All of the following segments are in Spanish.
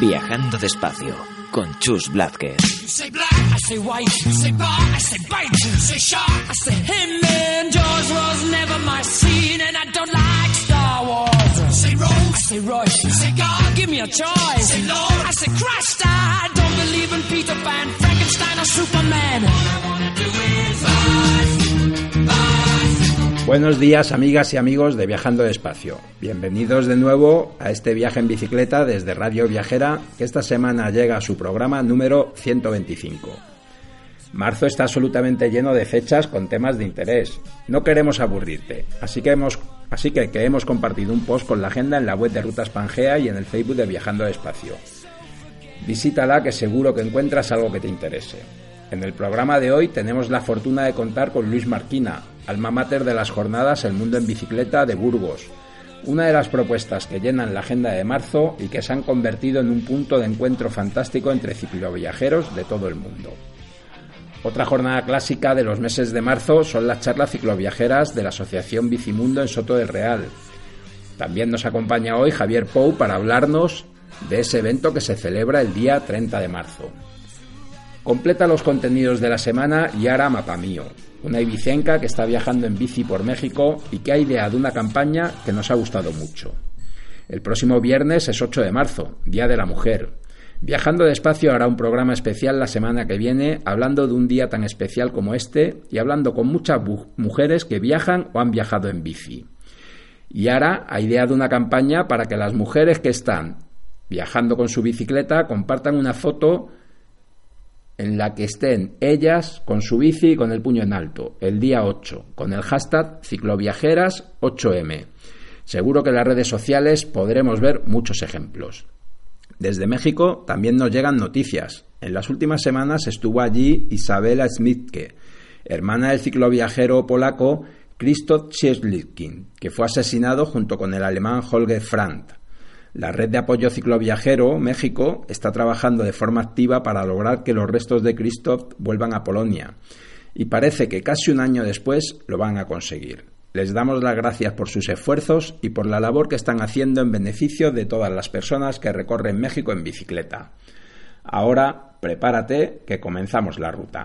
Viajando despacio con Chus Blázquez. Superman. Buenos días amigas y amigos de Viajando Despacio. Bienvenidos de nuevo a este viaje en bicicleta desde Radio Viajera que esta semana llega a su programa número 125. Marzo está absolutamente lleno de fechas con temas de interés. No queremos aburrirte, así que hemos, así que, hemos compartido un post con la agenda en la web de Rutas Pangea y en el Facebook de Viajando Despacio. Visítala que seguro que encuentras algo que te interese. En el programa de hoy tenemos la fortuna de contar con Luis Marquina, alma mater de las jornadas El Mundo en Bicicleta de Burgos, una de las propuestas que llenan la agenda de marzo y que se han convertido en un punto de encuentro fantástico entre cicloviajeros de todo el mundo. Otra jornada clásica de los meses de marzo son las charlas cicloviajeras de la Asociación Bicimundo en Soto del Real. También nos acompaña hoy Javier Pou para hablarnos de ese evento que se celebra el día 30 de marzo. Completa los contenidos de la semana Yara Mapamío, una ibicenca que está viajando en bici por México y que ha ideado una campaña que nos ha gustado mucho. El próximo viernes es 8 de marzo, Día de la Mujer. Viajando despacio hará un programa especial la semana que viene hablando de un día tan especial como este y hablando con muchas mujeres que viajan o han viajado en bici. Yara ha ideado una campaña para que las mujeres que están viajando con su bicicleta compartan una foto en la que estén ellas con su bici y con el puño en alto, el día 8, con el hashtag cicloviajeras8m. Seguro que en las redes sociales podremos ver muchos ejemplos. Desde México también nos llegan noticias. En las últimas semanas estuvo allí Isabela Smitke, hermana del cicloviajero polaco Krzysztof Cieslickin, que fue asesinado junto con el alemán Holger Frank. La red de apoyo cicloviajero México está trabajando de forma activa para lograr que los restos de Christoph vuelvan a Polonia y parece que casi un año después lo van a conseguir. Les damos las gracias por sus esfuerzos y por la labor que están haciendo en beneficio de todas las personas que recorren México en bicicleta. Ahora, prepárate que comenzamos la ruta.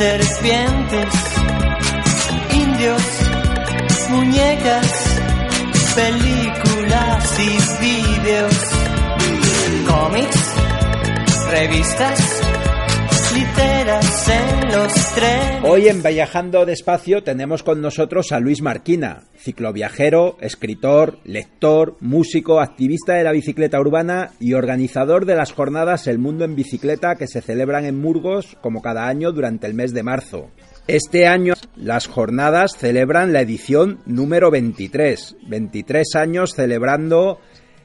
Serpientes, indios, muñecas, películas y vídeos, cómics, revistas, Hoy en Viajando Despacio tenemos con nosotros a Luis Marquina, cicloviajero, escritor, lector, músico, activista de la bicicleta urbana y organizador de las jornadas El Mundo en Bicicleta que se celebran en Murgos como cada año durante el mes de marzo. Este año las jornadas celebran la edición número 23, 23 años celebrando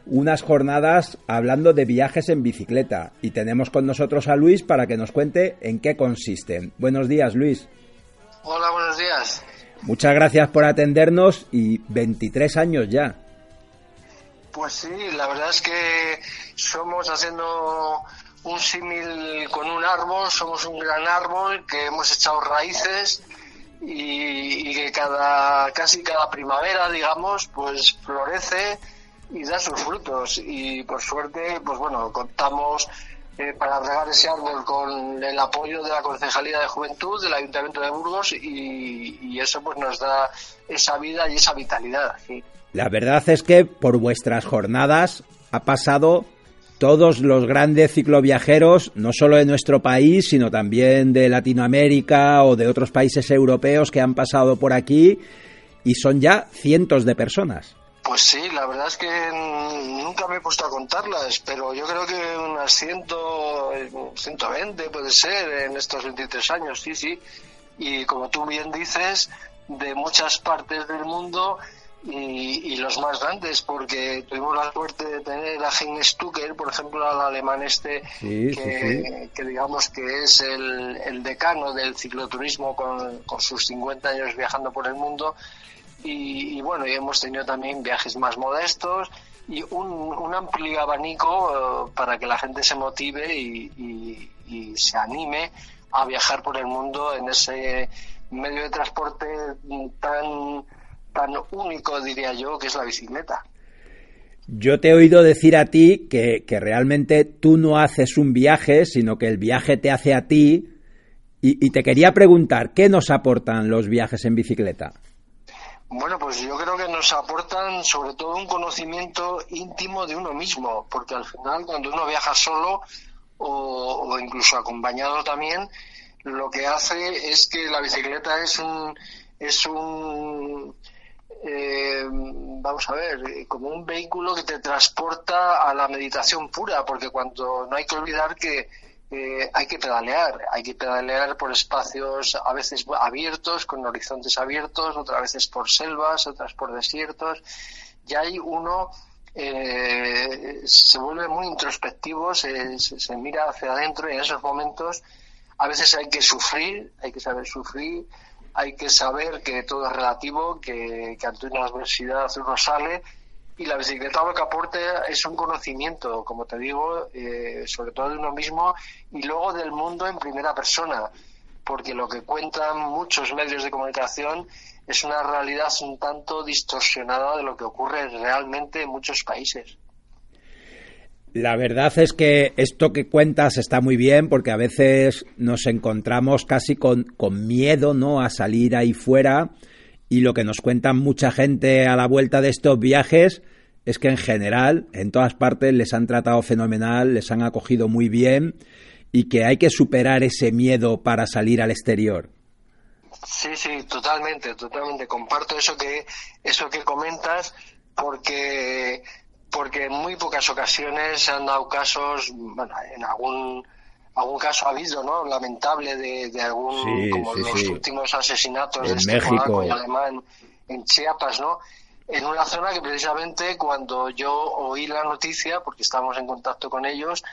unas jornadas hablando de viajes en bicicleta y tenemos con nosotros a Luis para que nos cuente en qué consisten. Buenos días, Luis. Hola, buenos días. Muchas gracias por atendernos y 23 años ya. Pues sí, la verdad es que somos haciendo un símil con un árbol, somos un gran árbol que hemos echado raíces y, y que cada casi cada primavera, digamos, pues florece y da sus frutos y por suerte, pues bueno, contamos eh, para regar ese árbol con el apoyo de la Concejalía de Juventud del Ayuntamiento de Burgos y, eso pues nos da esa vida y esa vitalidad. La verdad es que por vuestras jornadas ha pasado todos los grandes cicloviajeros, no solo de nuestro país, sino también de Latinoamérica o de otros países europeos que han pasado por aquí y son ya cientos de personas. Pues sí, la verdad es que nunca me he puesto a contarlas, pero yo creo que unas 100, eh, 120 puede ser en estos 23 años, sí, sí. Y como tú bien dices, de muchas partes del mundo y, y los más grandes, porque tuvimos la suerte de tener a Heinz Stucker, por ejemplo, al alemán este, Sí, sí, que, que digamos que es el, el decano del cicloturismo con, con sus 50 años viajando por el mundo y, bueno, y hemos tenido también viajes más modestos y un, amplio abanico eh, para que la gente se motive y, se anime a viajar por el mundo en ese medio de transporte tan tan único diría yo que es la bicicleta. Yo te he oído decir a ti que, que realmente tú no haces un viaje, sino que el viaje te hace a ti. Y te quería preguntar, ¿qué nos aportan los viajes en bicicleta? Bueno, pues yo creo que nos aportan sobre todo un conocimiento íntimo de uno mismo, porque al final cuando uno viaja solo o, incluso acompañado también, lo que hace es que la bicicleta es un es un eh, vamos a ver, como un vehículo que te transporta a la meditación pura, porque cuando no hay que olvidar que eh, hay que pedalear, hay que pedalear por espacios a veces abiertos, con horizontes abiertos, otras veces por selvas, otras por desiertos, y ahí uno eh, se vuelve muy introspectivo, se, se, mira hacia adentro y en esos momentos a veces hay que sufrir, hay que saber sufrir, hay que saber que todo es relativo, que, que ante una adversidad uno sale y la bicicleta lo que aporta es un conocimiento, como te digo, eh, sobre todo de uno mismo y luego del mundo en primera persona, porque lo que cuentan muchos medios de comunicación es una realidad un tanto distorsionada de lo que ocurre realmente en muchos países. La verdad es que esto que cuentas está muy bien porque a veces nos encontramos casi con, con miedo ¿no? a salir ahí fuera y lo que nos cuentan mucha gente a la vuelta de estos viajes es que en general en todas partes les han tratado fenomenal, les han acogido muy bien y que hay que superar ese miedo para salir al exterior. Sí, sí, totalmente, totalmente. Comparto eso que eso que comentas porque porque en muy pocas ocasiones se han dado casos, bueno, en algún algún caso ha habido, ¿no? Lamentable de, de algún, Sí, como sí, los sí. últimos asesinatos En de este México. polaco y alemán en Chiapas, ¿no? En una zona que precisamente cuando yo oí la noticia, porque estábamos en contacto con ellos,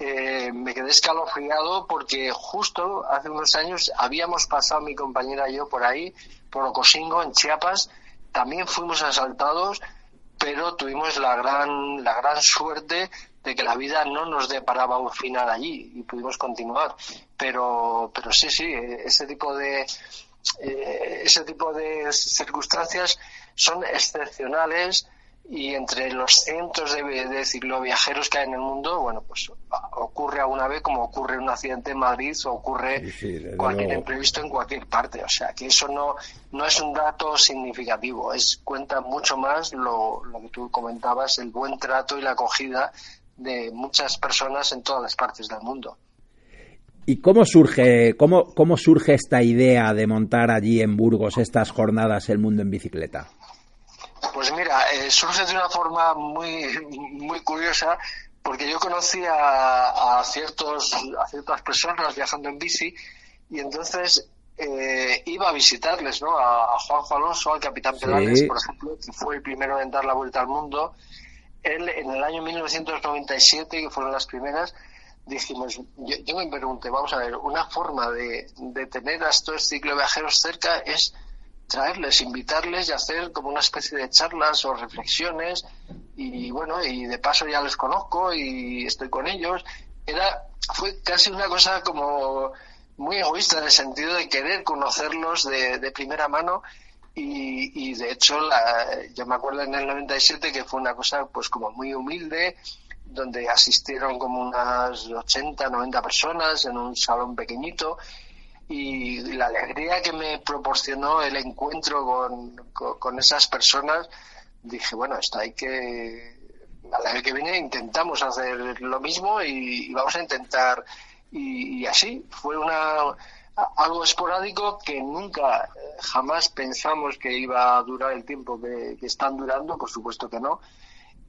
eh, me quedé escalofriado porque justo hace unos años habíamos pasado mi compañera y yo por ahí, por Ocosingo, en Chiapas, también fuimos asaltados, pero tuvimos la gran, la gran suerte de que la vida no nos deparaba un final allí y pudimos continuar. Pero, pero sí, sí, ese tipo de, eh, ese tipo de circunstancias son excepcionales y entre los cientos de, de cicloviajeros que hay en el mundo, bueno, pues ocurre alguna vez como ocurre un accidente en Madrid o ocurre cualquier imprevisto en cualquier parte. O sea, que eso no, no es un dato significativo, es cuenta mucho más lo, lo que tú comentabas, el buen trato y la acogida de muchas personas en todas las partes del mundo. ¿Y cómo surge, cómo, cómo surge esta idea de montar allí en Burgos estas jornadas El Mundo en Bicicleta? Pues mira, eh, surge de una forma muy, muy curiosa porque yo conocía a, ciertos, a ciertas personas viajando en bici y entonces eh, iba a visitarles, ¿no? A, Juanjo Alonso, al capitán Pedales, por ejemplo, que fue el primero en dar la vuelta al mundo. Él, en el año 1997, que fueron las primeras, dijimos, yo, me pregunté, vamos a ver, una forma de, de tener a estos cicloviajeros cerca es traerles, invitarles y hacer como una especie de charlas o reflexiones y bueno, y de paso ya les conozco y estoy con ellos. Era, fue casi una cosa como muy egoísta en el sentido de querer conocerlos de, de primera mano y, y de hecho la, yo me acuerdo en el 97 que fue una cosa pues como muy humilde donde asistieron como unas 80, 90 personas en un salón pequeñito y la alegría que me proporcionó el encuentro con, con, esas personas, dije, bueno, esto hay que, a la que viene intentamos hacer lo mismo y, vamos a intentar, y, así, fue una algo esporádico que nunca, jamás pensamos que iba a durar el tiempo que, están durando, por supuesto que no,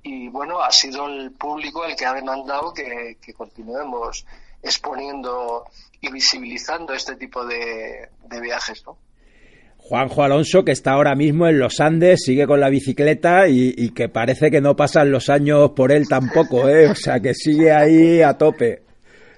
y bueno, ha sido el público el que ha demandado que, que continuemos exponiendo y visibilizando este tipo de, viajes, ¿no? Juanjo Alonso, que está ahora mismo en los Andes, sigue con la bicicleta y, que parece que no pasan los años por él tampoco, ¿eh? O sea, que sigue ahí a tope.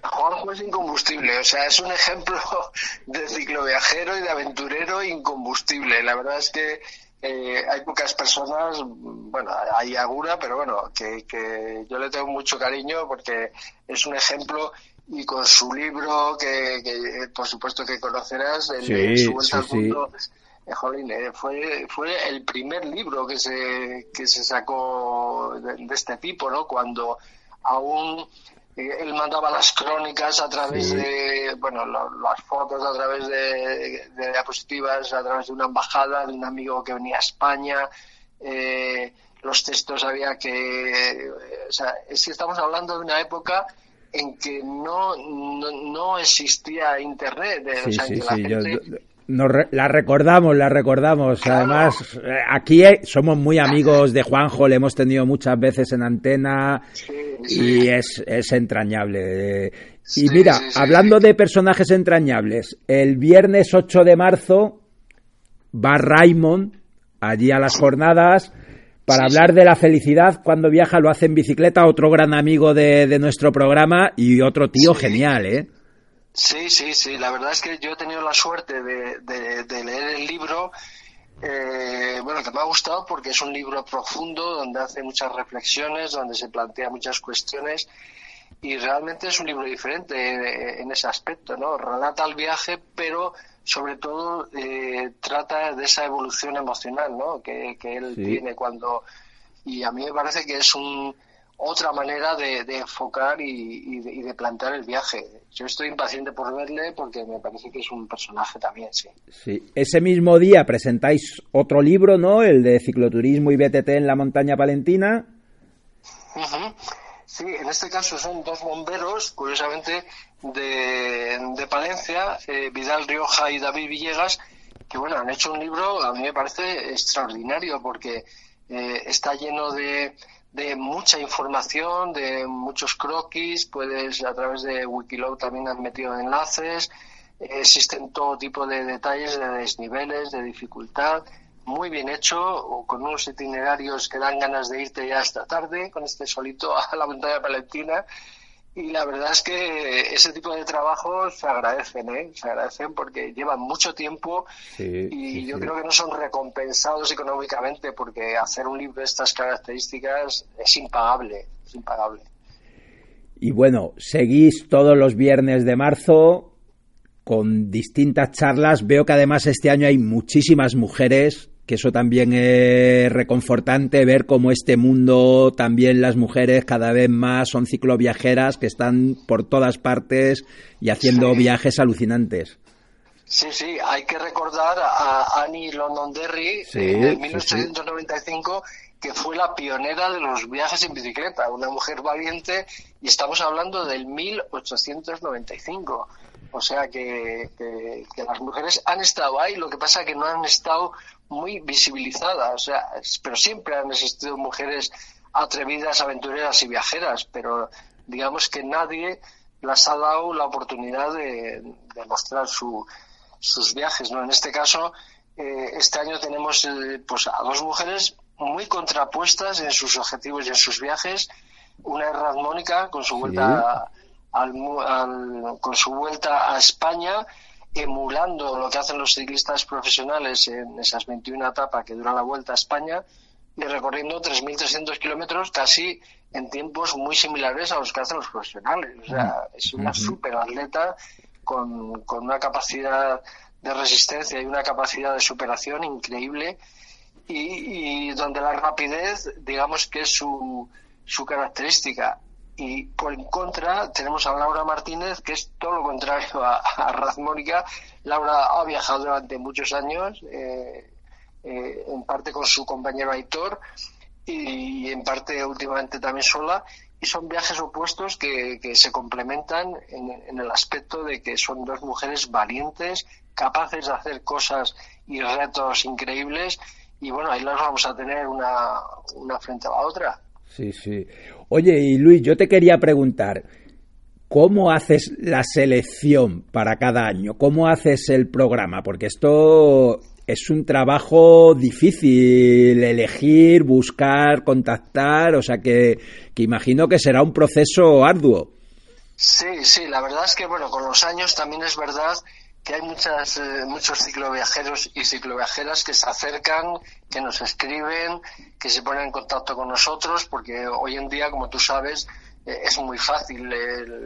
Juanjo es incombustible, o sea, es un ejemplo de cicloviajero y de aventurero incombustible. La verdad es que eh, hay pocas personas, bueno, hay alguna, pero bueno, que, que yo le tengo mucho cariño porque es un ejemplo y con su libro que, por supuesto que conocerás, el Su Vuelta al Mundo. Eh, eh, fue, fue el primer libro que se, que se sacó de, este tipo, ¿no? Cuando aún él mandaba las crónicas a través de, bueno, las fotos a través de, de, diapositivas, a través de una embajada, de un amigo que venía a España, los textos había que, o sea, es que estamos hablando de una época en que no, no, existía Internet. Sí, sí, sí, la recordamos, la recordamos. Además, eh, aquí eh, somos muy amigos de Juanjo, le hemos tenido muchas veces en antena y es, es entrañable. y mira, hablando de personajes entrañables, el viernes 8 de marzo va Raymond allí a las jornadas para hablar de la felicidad cuando viaja lo hace en bicicleta, otro gran amigo de, nuestro programa y otro tío genial, ¿eh? Sí, sí, sí, la verdad es que yo he tenido la suerte de, leer el libro, eh, bueno, que me ha gustado porque es un libro profundo donde hace muchas reflexiones, donde se plantea muchas cuestiones y realmente es un libro diferente en, ese aspecto, ¿no? Relata el viaje, pero sobre todo eh, trata de esa evolución emocional ¿no? que, él tiene cuando y a mí me parece que es un otra manera de, enfocar y, de, plantear el viaje. Yo estoy impaciente por verle porque me parece que es un personaje también, sí. Sí, ese mismo día presentáis otro libro, ¿no? El de cicloturismo y BTT en la montaña palentina. Sí, en este caso son dos bomberos, curiosamente, de, de Palencia, eh, Vidal Rioja y David Villegas, que bueno, han hecho un libro, a mí me parece extraordinario, porque eh, está lleno de, de mucha información, de muchos croquis, puedes a través de Wikiloc también han metido enlaces, existen todo tipo de detalles de desniveles, de dificultad, muy bien hecho, o con unos itinerarios que dan ganas de irte ya esta tarde, con este solito a la montaña palentina. Y la verdad es que ese tipo de trabajos se agradecen, ¿eh? se agradecen porque llevan mucho tiempo y yo creo que no son recompensados económicamente porque hacer un libro de estas características es impagable, es impagable. Y bueno, seguís todos los viernes de marzo con distintas charlas. Veo que además este año hay muchísimas mujeres que eso también es reconfortante ver cómo este mundo, también las mujeres cada vez más son cicloviajeras que están por todas partes y haciendo viajes alucinantes. Sí, sí, hay que recordar a Annie Londonderry en 1895 que fue la pionera de los viajes en bicicleta, una mujer valiente, y estamos hablando del 1895. O sea que, las mujeres han estado ahí, lo que pasa es que no han estado muy visibilizadas, o sea, pero siempre han existido mujeres atrevidas, aventureras y viajeras, pero digamos que nadie las ha dado la oportunidad de, mostrar sus viajes, ¿no? En este caso, eh, este año tenemos eh, pues a dos mujeres muy contrapuestas en sus objetivos y en sus viajes. Una es Mónica con su vuelta al, con su vuelta a España, emulando lo que hacen los ciclistas profesionales en esas 21 etapas que duran la vuelta a España y recorriendo 3.300 kilómetros casi en tiempos muy similares a los que hacen los profesionales. O sea, es una super atleta con, con una capacidad de resistencia y una capacidad de superación increíble y, donde la rapidez, digamos que es su, su característica. Y por en contra tenemos a Laura Martínez, que es todo lo contrario a, a Razmónica. Laura ha viajado durante muchos años, eh, eh, en parte con su compañero Aitor y, en parte últimamente también sola. Y son viajes opuestos que, que se complementan en, en, el aspecto de que son dos mujeres valientes, capaces de hacer cosas y retos increíbles y bueno, ahí las vamos a tener una, una frente a la otra. Sí, sí. Oye, y Luis, yo te quería preguntar, ¿cómo haces la selección para cada año? ¿Cómo haces el programa? Porque esto es un trabajo difícil, elegir, buscar, contactar, o sea que, que imagino que será un proceso arduo. Sí, sí, la verdad es que, bueno, con los años también es verdad que hay muchas, eh, muchos cicloviajeros y cicloviajeras que se acercan, que nos escriben, que se ponen en contacto con nosotros, porque hoy en día, como tú sabes, eh, es muy fácil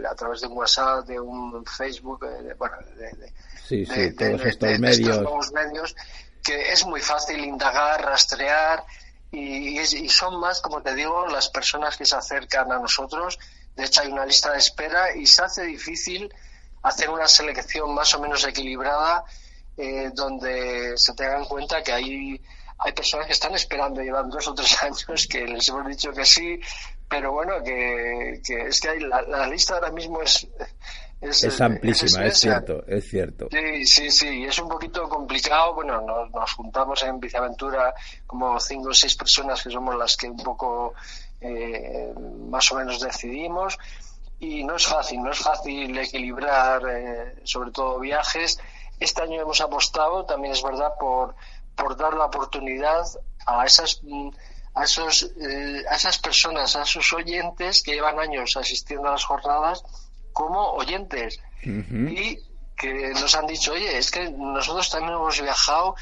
a través de un WhatsApp, de un Facebook, eh, de, bueno, de, sí, sí, todos estos medios. nuevos medios, que es muy fácil indagar, rastrear, y, y son más, como te digo, las personas que se acercan a nosotros. De hecho, hay una lista de espera y se hace difícil hacer una selección más o menos equilibrada eh, donde se tenga en cuenta que hay, hay personas que están esperando, llevan dos o tres años, que les hemos dicho que sí, pero bueno, que, es que hay, la, lista ahora mismo es... Es, amplísima, es, cierto, es cierto. Sí, sí, sí, es un poquito complicado. Bueno, nos, nos juntamos en Biceaventura como cinco o seis personas que somos las que un poco eh, más o menos decidimos y no es fácil, no es fácil equilibrar eh, sobre todo viajes. Este año hemos apostado, también es verdad, por, por dar la oportunidad a esas a esos eh, a esas personas, a esos oyentes que llevan años asistiendo a las jornadas como oyentes y que nos han dicho, oye, es que nosotros también hemos viajado,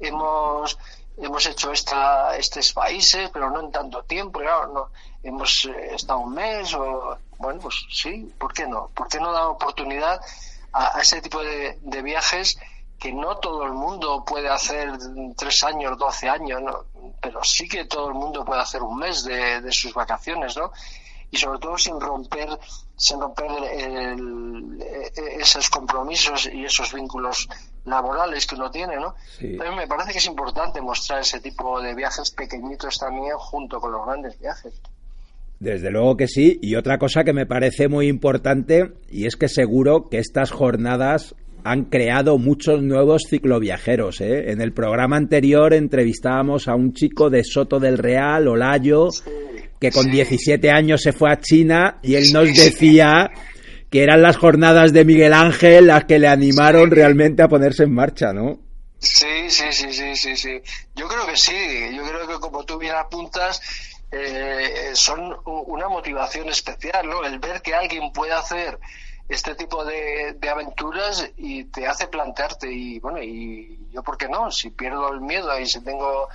hemos hemos hecho esta, estos países, pero no en tanto tiempo, claro, no, hemos eh, estado un mes o bueno, pues sí, ¿por qué no? ¿Por qué no dar oportunidad a, ese tipo de, viajes que no todo el mundo puede hacer tres años, doce años, ¿no? pero sí que todo el mundo puede hacer un mes de, sus vacaciones, ¿no? Y sobre todo sin romper, sin romper e, esos compromisos y esos vínculos laborales que uno tiene, ¿no? También me parece que es importante mostrar ese tipo de viajes pequeñitos también junto con los grandes viajes. Desde luego que sí. Y otra cosa que me parece muy importante, y es que seguro que estas jornadas han creado muchos nuevos cicloviajeros. ¿eh? En el programa anterior entrevistábamos a un chico de Soto del Real, Olayo, que con 17 años se fue a China y él nos decía que eran las jornadas de Miguel Ángel las que le animaron realmente a ponerse en marcha, ¿no? Sí, sí, sí, sí, sí, sí. Yo creo que sí. Yo creo que como tú bien apuntas, eh, son una motivación especial, ¿no? El ver que alguien puede hacer este tipo de, aventuras y te hace plantearte y bueno y yo por qué no si pierdo el miedo y si tengo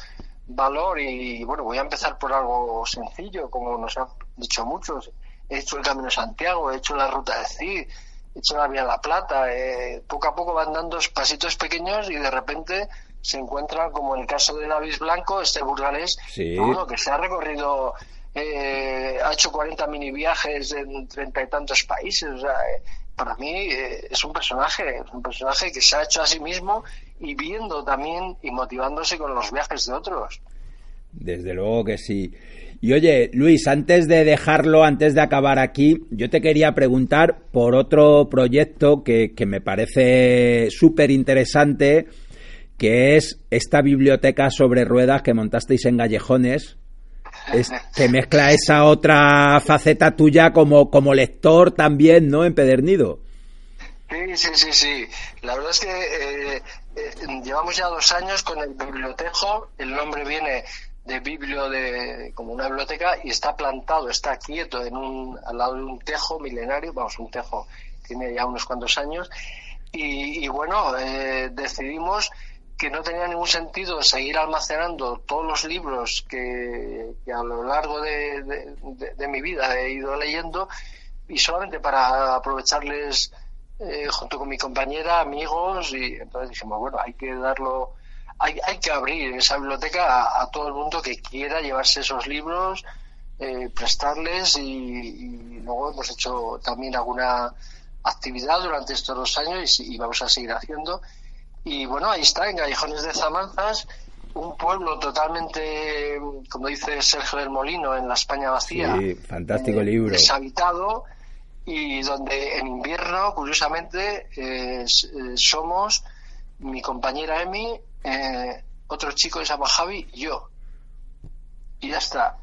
valor y bueno voy a empezar por algo sencillo como nos han dicho muchos he hecho el Camino de Santiago he hecho la ruta de Cid he hecho la Vía la Plata eh, poco a poco van dando pasitos pequeños y de repente se encuentran, como en el caso de David Blanco, este burgalés, que se ha recorrido, eh, ha hecho 40 mini viajes en treinta y tantos países. O sea, eh, para mí eh, es un personaje, un personaje que se ha hecho a sí mismo y viendo también y motivándose con los viajes de otros. Desde luego que sí. Y oye, Luis, antes de dejarlo, antes de acabar aquí, yo te quería preguntar por otro proyecto que, que me parece súper interesante, que es esta biblioteca sobre ruedas que montasteis en Gallejones, que mezcla esa otra faceta tuya como, como lector también, ¿no? Empedernido. Sí, sí, sí, sí. La verdad es que eh, eh, llevamos ya dos años con el bibliotejo. El nombre viene de biblio de como una biblioteca y está plantado, está quieto en un, al lado de un tejo milenario, vamos, un tejo tiene ya unos cuantos años. Y, bueno, eh, decidimos que no tenía ningún sentido seguir almacenando todos los libros que, a lo largo de, mi vida he ido leyendo y solamente para aprovecharles eh, junto con mi compañera, amigos, y entonces dijimos, bueno, hay que darlo, hay, hay que abrir esa biblioteca a, todo el mundo que quiera llevarse esos libros, eh, prestarles y, luego hemos hecho también alguna actividad durante estos dos años y vamos a seguir haciendo y bueno, ahí está, en Gallejones de Zamanzas, un pueblo totalmente, como dice Sergio del Molino, en la España vacía. Sí, fantástico eh, libro. Deshabitado y donde en invierno, curiosamente, eh, somos mi compañera Emi, eh, otro chico llama Javi y yo. Y ya está.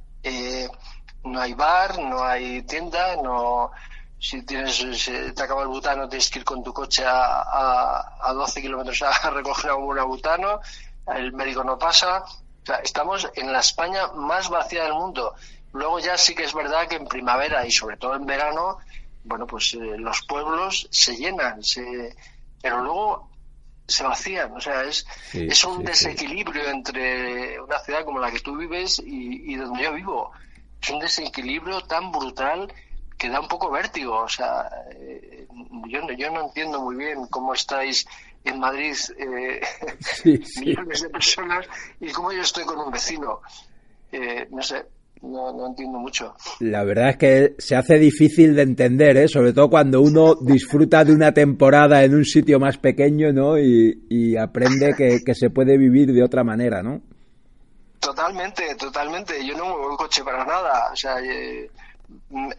no hay bar, no hay tienda, no si tienes te acaba el butano tienes que ir con tu coche a, a, 12 kilómetros a recoger un butano. El médico no pasa. O sea, estamos en la España más vacía del mundo. Luego ya sí que es verdad que en primavera y sobre todo en verano bueno pues eh, los pueblos se llenan se pero luego se vacían. O sea es es un desequilibrio entre una ciudad como la que tú vives y, y donde yo vivo. Es un desequilibrio tan brutal que da un poco vértigo. O sea, eh, yo, yo no entiendo muy bien cómo estáis en Madrid eh, millones de personas y cómo yo estoy con un vecino. Eh, no sé, no, no, entiendo mucho. La verdad es que se hace difícil de entender, ¿eh? sobre todo cuando uno disfruta de una temporada en un sitio más pequeño ¿no? y, aprende que, que, se puede vivir de otra manera, ¿no? Totalmente, totalmente. Yo no muevo el coche para nada. O sea, eh,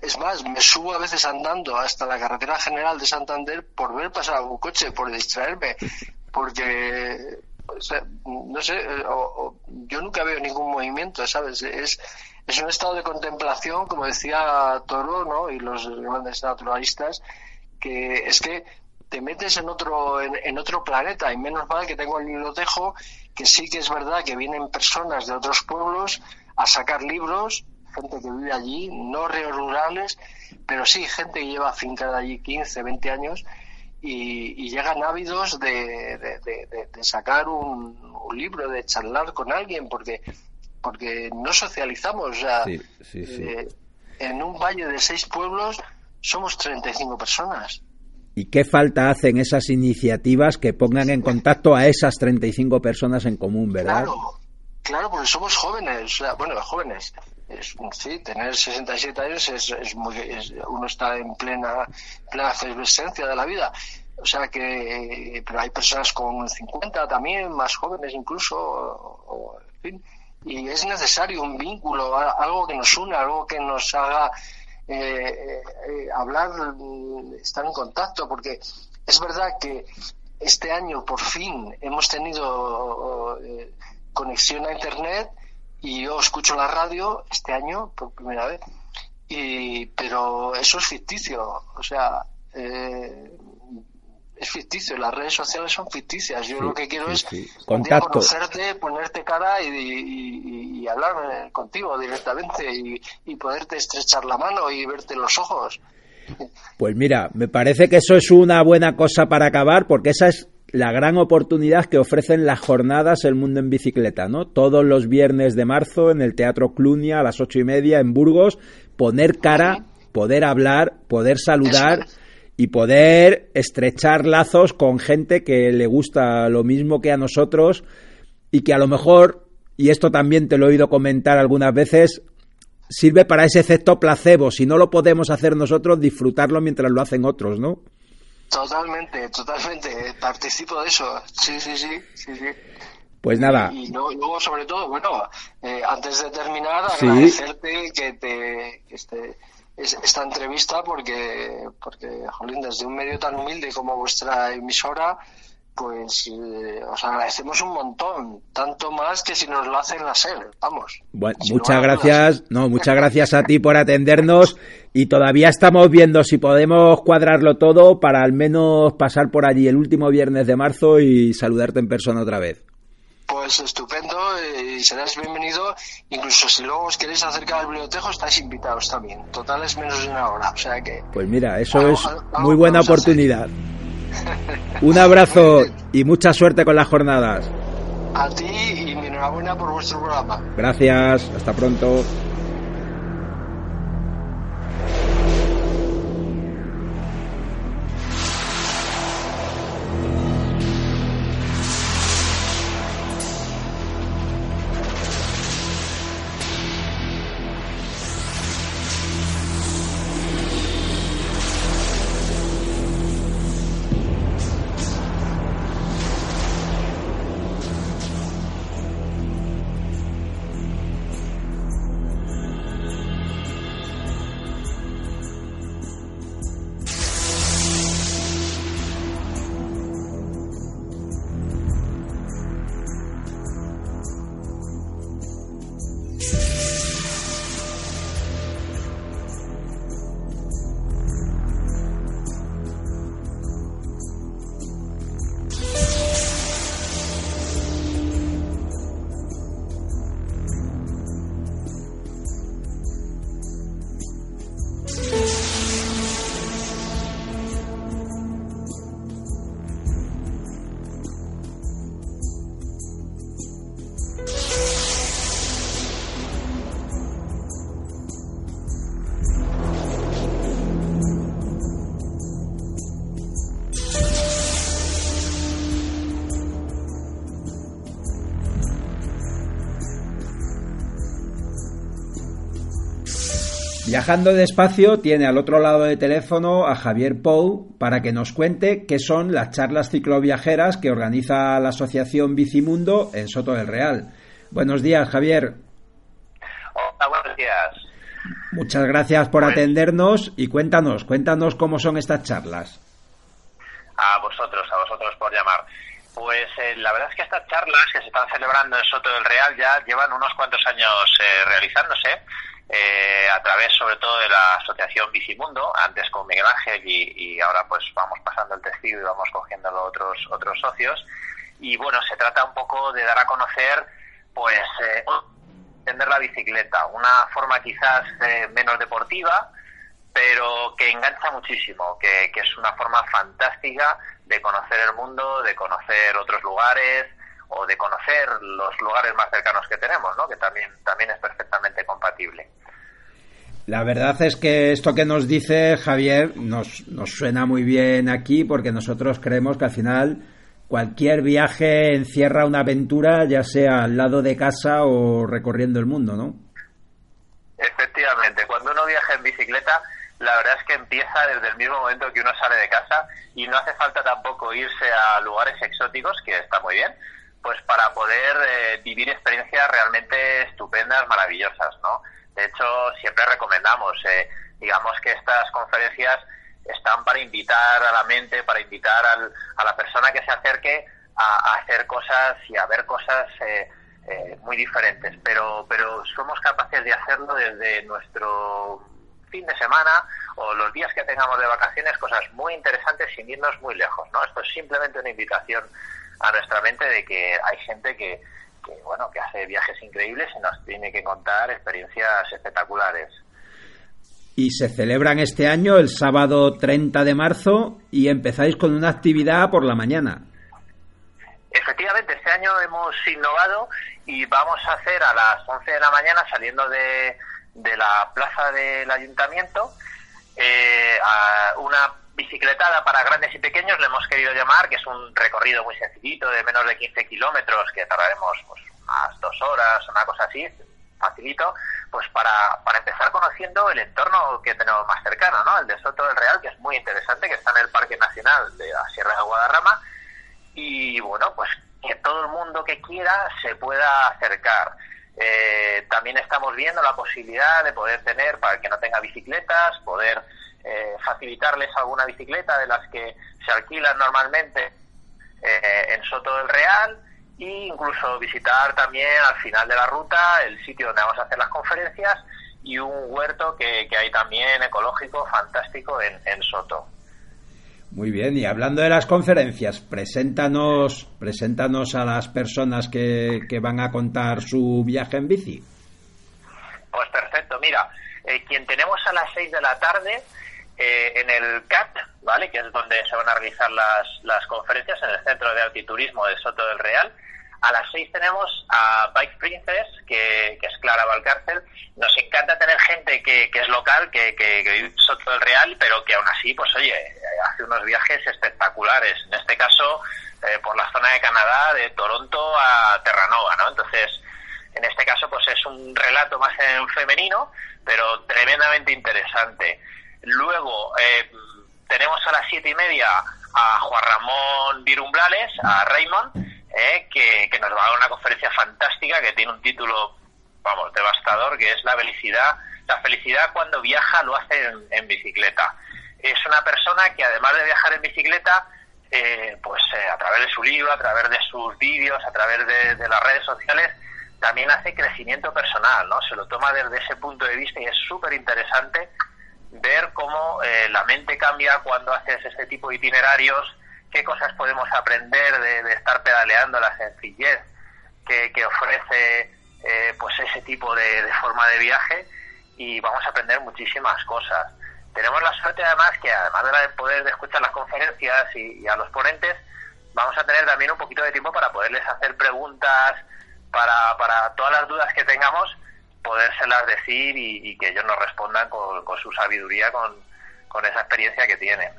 es más, me subo a veces andando hasta la carretera general de Santander por ver pasar un coche, por distraerme, porque, no sé, yo nunca veo ningún movimiento, ¿sabes? Es, es un estado de contemplación, como decía Toro, ¿no? Y los grandes naturalistas, que es que te metes en otro, en, otro planeta, y menos mal que tengo el bibliotejo, que sí que es verdad que vienen personas de otros pueblos a sacar libros gente que vive allí, no rurales, pero sí gente que lleva fincada allí 15, 20 años y, llegan ávidos de, sacar un, libro, de charlar con alguien, porque, porque no socializamos. Eh, en un valle de seis pueblos somos 35 personas. ¿Y qué falta hacen esas iniciativas que pongan en contacto a esas 35 personas en común, verdad? Claro, claro porque somos jóvenes, bueno, jóvenes, es, sí, tener 67 años es, es muy, uno está en plena, plena efervescencia de la vida. O sea que, pero hay personas con 50 también, más jóvenes incluso, en fin. Y es necesario un vínculo, algo que nos una, algo que nos haga eh, eh, hablar, estar en contacto, porque es verdad que este año por fin hemos tenido eh, conexión a Internet y yo escucho la radio este año por primera vez. Y pero eso es ficticio o sea eh, es ficticio las redes sociales son ficticias. Yo lo que quiero es conocerte ponerte cara y, hablar contigo directamente y, y poderte estrechar la mano y verte los ojos. Pues mira me parece que eso es una buena cosa para acabar porque esa es la gran oportunidad que ofrecen las jornadas El Mundo en Bicicleta, ¿no? Todos los viernes de marzo en el Teatro Clunia a las ocho y media en Burgos, poner cara, poder hablar, poder saludar y poder estrechar lazos con gente que le gusta lo mismo que a nosotros y que a lo mejor, y esto también te lo he oído comentar algunas veces, sirve para ese efecto placebo. Si no lo podemos hacer nosotros, disfrutarlo mientras lo hacen otros, ¿no? Totalmente, totalmente. Participo de eso. Sí, sí, sí, sí, sí. Pues nada. Y, luego, sobre todo, bueno, eh, antes de terminar, agradecerte que te este, esta entrevista porque, porque, jolín, desde un medio tan humilde como vuestra emisora, pues eh, os agradecemos un montón, tanto más que si nos lo hacen la SER, vamos. Bueno, muchas gracias, no, muchas gracias a ti por atendernos y todavía estamos viendo si podemos cuadrarlo todo para al menos pasar por allí el último viernes de marzo y saludarte en persona otra vez. Pues estupendo eh, serás bienvenido. Incluso si luego os queréis acercar al biblioteco, estáis invitados también. Total es menos de una hora, o sea que... Pues mira, eso es muy buena oportunidad. Un abrazo y mucha suerte con las jornadas. A ti y mi enhorabuena por vuestro programa. Gracias, hasta pronto. Viajando despacio tiene al otro lado del teléfono a Javier Pou para que nos cuente qué son las charlas cicloviajeras que organiza la Asociación Bicimundo en Soto del Real. Buenos días, Javier. Hola, buenos días. Muchas gracias por atendernos y cuéntanos, cuéntanos cómo son estas charlas. A vosotros, a vosotros por llamar. Pues eh, la verdad es que estas charlas que se están celebrando en Soto del Real ya llevan unos cuantos años eh, realizándose eh, a través sobre todo de la asociación Bicimundo, antes con Miguel Ángel y, ahora pues vamos pasando el testigo y vamos cogiendo los otros, otros socios. Y bueno, se trata un poco de dar a conocer pues eh, entender la bicicleta, una forma quizás eh, menos deportiva, pero que engancha muchísimo, que, que es una forma fantástica de conocer el mundo, de conocer otros lugares, o de conocer los lugares más cercanos que tenemos, ¿no? que también, también es perfectamente compatible. La verdad es que esto que nos dice Javier nos, nos suena muy bien aquí porque nosotros creemos que al final cualquier viaje encierra una aventura, ya sea al lado de casa o recorriendo el mundo, ¿no? Efectivamente, cuando uno viaja en bicicleta, la verdad es que empieza desde el mismo momento que uno sale de casa y no hace falta tampoco irse a lugares exóticos, que está muy bien, pues para poder eh, vivir experiencias realmente estupendas, maravillosas, ¿no? De hecho, siempre recomendamos, eh, digamos que estas conferencias están para invitar a la mente, para invitar a la persona que se acerque a, hacer cosas y a ver cosas eh, muy diferentes, pero, pero somos capaces de hacerlo desde nuestro fin de semana o los días que tengamos de vacaciones, cosas muy interesantes sin irnos muy lejos, ¿no? Esto es simplemente una invitación a nuestra mente de que hay gente que, bueno, que hace viajes increíbles y nos tiene que contar experiencias espectaculares. Y se celebran este año el sábado 30 de marzo y empezáis con una actividad por la mañana. Efectivamente, este año hemos innovado y vamos a hacer a las 11 de la mañana saliendo de, de la plaza del ayuntamiento eh, a una bicicletada para grandes y pequeños, le hemos querido llamar, que es un recorrido muy sencillito de menos de 15 kilómetros, que tardaremos pues, unas dos horas, una cosa así, facilito, pues para, para empezar conociendo el entorno que tenemos más cercano, ¿no? El de Soto del Real, que es muy interesante, que está en el Parque Nacional de la Sierra de Guadarrama, y bueno, pues que todo el mundo que quiera se pueda acercar. Eh, también estamos viendo la posibilidad de poder tener, para el que no tenga bicicletas, poder eh, facilitarles alguna bicicleta de las que se alquilan normalmente eh, en Soto del Real e incluso visitar también al final de la ruta el sitio donde vamos a hacer las conferencias y un huerto que, hay también ecológico fantástico en, Soto. Muy bien, y hablando de las conferencias, preséntanos, preséntanos a las personas que, que van a contar su viaje en bici. Pues perfecto, mira, eh, quien tenemos a las 6 de la tarde eh, en el CAT, ¿vale? que es donde se van a realizar las, las conferencias, en el Centro de Altiturismo de Soto del Real, a las seis tenemos a Bike Princess, que, es Clara Valcárcel. Nos encanta tener gente que, es local, que, que, vive Soto del Real, pero que aún así, pues oye, hace unos viajes espectaculares. En este caso, eh, por la zona de Canadá, de Toronto a Terranova, ¿no? Entonces, en este caso, pues es un relato más en femenino, pero tremendamente interesante. Luego, eh, tenemos a las siete y media a Juan Ramón Virumbrales, a Raymond, ¿eh? que, nos va a dar una conferencia fantástica que tiene un título, vamos, devastador, que es la felicidad. La felicidad cuando viaja lo hace en, bicicleta. Es una persona que además de viajar en bicicleta, eh, pues eh, a través de su libro, a través de sus vídeos, a través de, las redes sociales, también hace crecimiento personal, ¿no? Se lo toma desde ese punto de vista y es súper interesante ver cómo la mente cambia cuando haces este tipo de itinerarios, qué cosas podemos aprender de, estar pedaleando, la sencillez que, ofrece eh, pues ese tipo de, forma de viaje y vamos a aprender muchísimas cosas. Tenemos la suerte además que además de poder escuchar las conferencias y, a los ponentes, vamos a tener también un poquito de tiempo para poderles hacer preguntas, para todas las dudas que tengamos, podérselas decir y, que ellos nos respondan con, su sabiduría, con, con esa experiencia que tienen.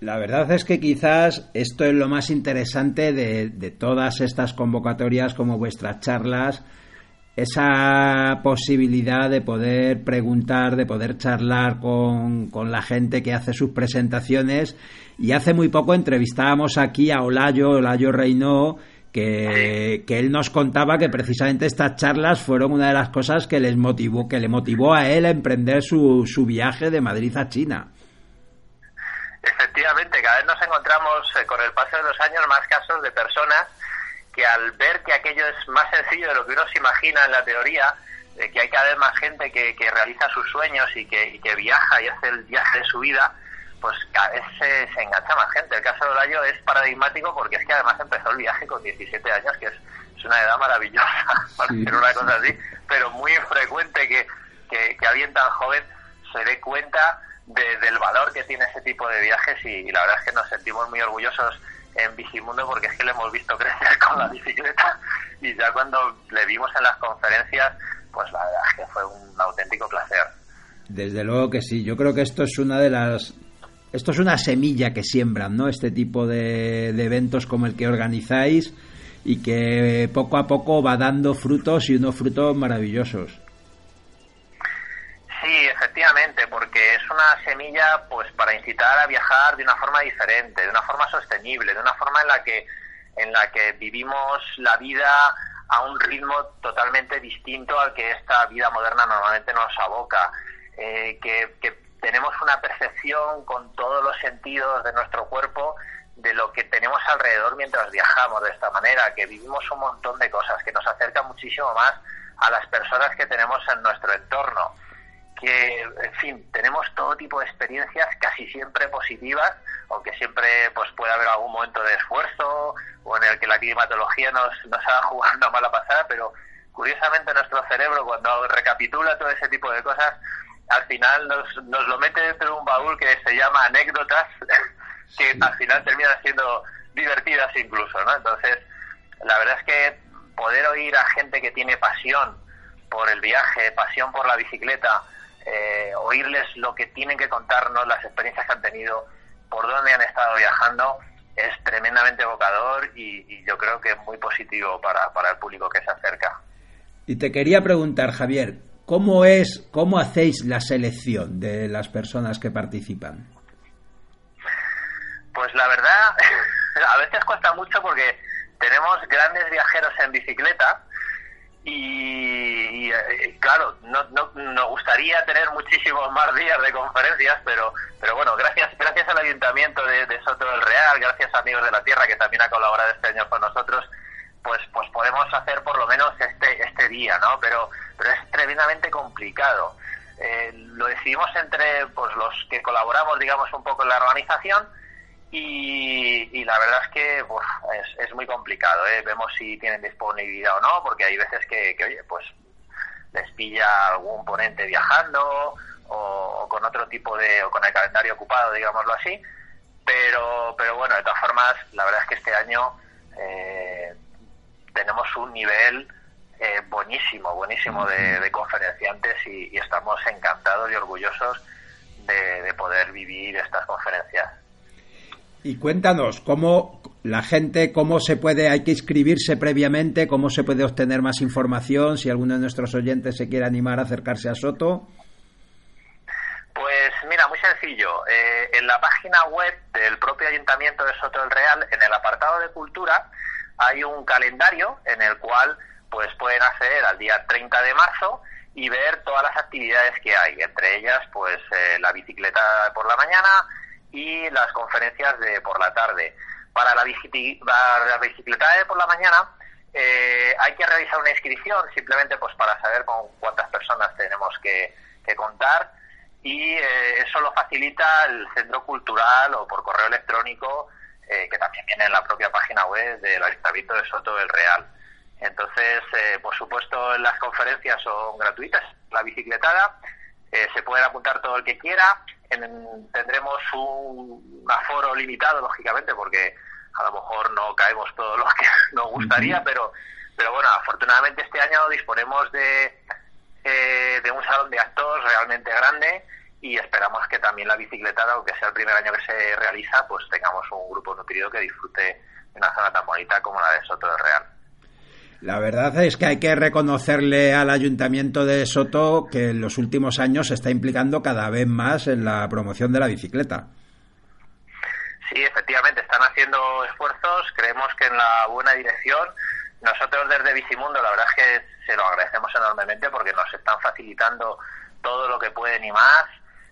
La verdad es que quizás esto es lo más interesante de, todas estas convocatorias como vuestras charlas, esa posibilidad de poder preguntar, de poder charlar con, la gente que hace sus presentaciones. Y hace muy poco entrevistábamos aquí a Olayo, Olayo Reinó, que, que, él nos contaba que precisamente estas charlas fueron una de las cosas que les motivó, que le motivó a él a emprender su, su viaje de Madrid a China. Efectivamente, cada vez nos encontramos eh, con el paso de los años más casos de personas que al ver que aquello es más sencillo de lo que uno se imagina en la teoría, de que hay cada vez más gente que, realiza sus sueños y que, viaja y hace el viaje de su vida, pues cada vez se, engancha más gente. El caso de Olayo es paradigmático porque es que además empezó el viaje con 17 años, que es, una edad maravillosa para hacer una cosa así, pero muy frecuente que, que alguien tan joven se dé cuenta del valor que tiene ese tipo de viajes y, la verdad es que nos sentimos muy orgullosos en Bicimundo porque es que le hemos visto crecer con la bicicleta y ya cuando le vimos en las conferencias, pues la verdad es que fue un auténtico placer. Desde luego que sí, yo creo que esto es una de las esto es una semilla que siembran, ¿no? Este tipo de, eventos como el que organizáis y que poco a poco va dando frutos y unos frutos maravillosos. Sí, efectivamente, porque es una semilla pues para incitar a viajar de una forma diferente, de una forma sostenible, de una forma en la que en la que vivimos la vida a un ritmo totalmente distinto al que esta vida moderna normalmente nos aboca, eh, que, que tenemos una percepción con todos los sentidos de nuestro cuerpo de lo que tenemos alrededor mientras viajamos de esta manera, que vivimos un montón de cosas, que nos acercan muchísimo más a las personas que tenemos en nuestro entorno que, en fin, tenemos todo tipo de experiencias casi siempre positivas, aunque siempre pues puede haber algún momento de esfuerzo o en el que la climatología nos, nos haga jugar una mala pasada, pero curiosamente nuestro cerebro cuando recapitula todo ese tipo de cosas, al final nos, nos lo mete dentro de un baúl que se llama anécdotas, que al final terminan siendo divertidas incluso, ¿no? Entonces, la verdad es que poder oír a gente que tiene pasión por el viaje, pasión por la bicicleta, eh, oírles lo que tienen que contarnos, las experiencias que han tenido, por dónde han estado viajando es tremendamente evocador y, yo creo que es muy positivo para, para el público que se acerca. Y te quería preguntar, Javier, ¿cómo es, cómo hacéis la selección de las personas que participan? Pues la verdad, a veces cuesta mucho porque tenemos grandes viajeros en bicicleta y, eh, claro, no, no, nos gustaría tener muchísimos más días de conferencias, pero pero bueno, gracias gracias al Ayuntamiento de, Soto del Real, gracias a Amigos de la Tierra que también ha colaborado este año con nosotros, pues pues podemos hacer por lo menos este este día, ¿no? Pero pero es tremendamente complicado. Eh, lo decidimos entre pues los que colaboramos, digamos, un poco en la organización y, la verdad es que es, es, muy complicado. ¿eh? Vemos si tienen disponibilidad o no, porque hay veces que, oye, pues les pilla algún ponente viajando o, con otro tipo de, o con el calendario ocupado, digámoslo así. Pero, pero bueno, de todas formas, la verdad es que este año eh, tenemos un nivel eh, buenísimo, buenísimo de, conferenciantes y, estamos encantados y orgullosos de poder vivir estas conferencias. Y cuéntanos, ¿cómo la gente, cómo se puede, hay que inscribirse previamente, cómo se puede obtener más información, si alguno de nuestros oyentes se quiere animar a acercarse a Soto? Pues mira, muy sencillo. Eh, en la página web del propio Ayuntamiento de Soto del Real, en el apartado de cultura, hay un calendario en el cual pues pueden acceder al día 30 de marzo y ver todas las actividades que hay, entre ellas pues eh, la bicicleta por la mañana, y las conferencias de por la tarde. Para la, la bicicleta de por la mañana eh, hay que realizar una inscripción simplemente pues para saber con cuántas personas tenemos que, contar y eh, eso lo facilita el centro cultural o por correo electrónico eh, que también viene en la propia página web del Ayuntamiento de Soto del Real. Entonces, por supuesto, las conferencias son gratuitas. La bicicletada se puede apuntar todo el que quiera tendremos un aforo limitado, lógicamente, porque a lo mejor no caemos todos los que nos gustaría, pero, pero bueno, afortunadamente este año disponemos de, eh, de un salón de actos realmente grande y esperamos que también la bicicletada, aunque sea el primer año que se realiza, pues tengamos un grupo nutrido que disfrute de una zona tan bonita como la de Soto del Real. La verdad es que hay que reconocerle al Ayuntamiento de Soto que en los últimos años se está implicando cada vez más en la promoción de la bicicleta. Sí, efectivamente, están haciendo esfuerzos, creemos que en la buena dirección. Nosotros desde Bicimundo la verdad es que se lo agradecemos enormemente porque nos están facilitando todo lo que pueden y más.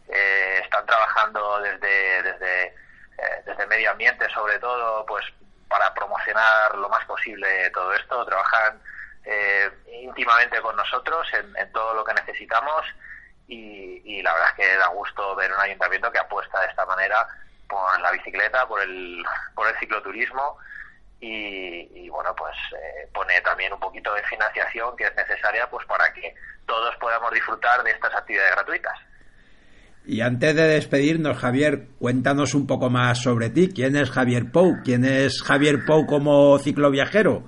Eh, están trabajando desde, desde, eh, desde medio ambiente sobre todo, pues para promocionar lo más posible todo esto. Trabajan eh, íntimamente con nosotros en, todo lo que necesitamos y, la verdad es que da gusto ver un ayuntamiento que apuesta de esta manera por la bicicleta, por el, por el cicloturismo y, bueno, pues eh, pone también un poquito de financiación que es necesaria pues para que todos podamos disfrutar de estas actividades gratuitas. Y antes de despedirnos, Javier, cuéntanos un poco más sobre ti. ¿Quién es Javier Pou? ¿Quién es Javier Pou como cicloviajero?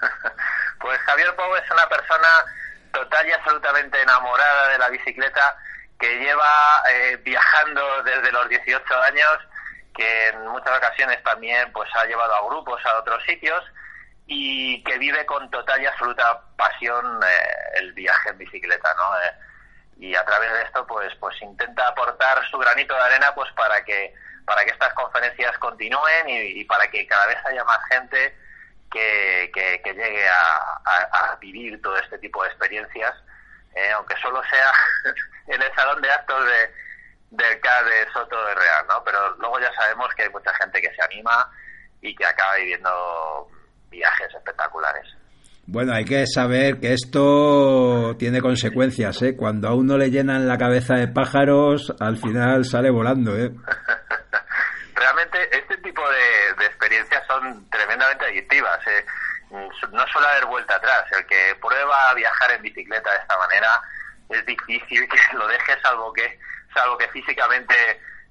Pues Javier Pou es una persona total y absolutamente enamorada de la bicicleta que lleva eh, viajando desde los 18 años, que en muchas ocasiones también pues ha llevado a grupos a otros sitios y que vive con total y absoluta pasión eh, el viaje en bicicleta, ¿no? Eh, y a través de esto pues pues intenta aportar su granito de arena pues para que para que estas conferencias continúen y, para que cada vez haya más gente que, que, llegue a, vivir todo este tipo de experiencias eh, aunque solo sea en el salón de actos de del CA de Soto de Real no pero luego ya sabemos que hay mucha gente que se anima y que acaba viviendo viajes espectaculares bueno, hay que saber que esto tiene consecuencias, ¿eh? Cuando a uno le llenan la cabeza de pájaros, al final sale volando, ¿eh? Realmente este tipo de, experiencias son tremendamente adictivas, ¿eh? No suele haber vuelta atrás. El que prueba a viajar en bicicleta de esta manera es difícil que lo deje, salvo que, salvo que físicamente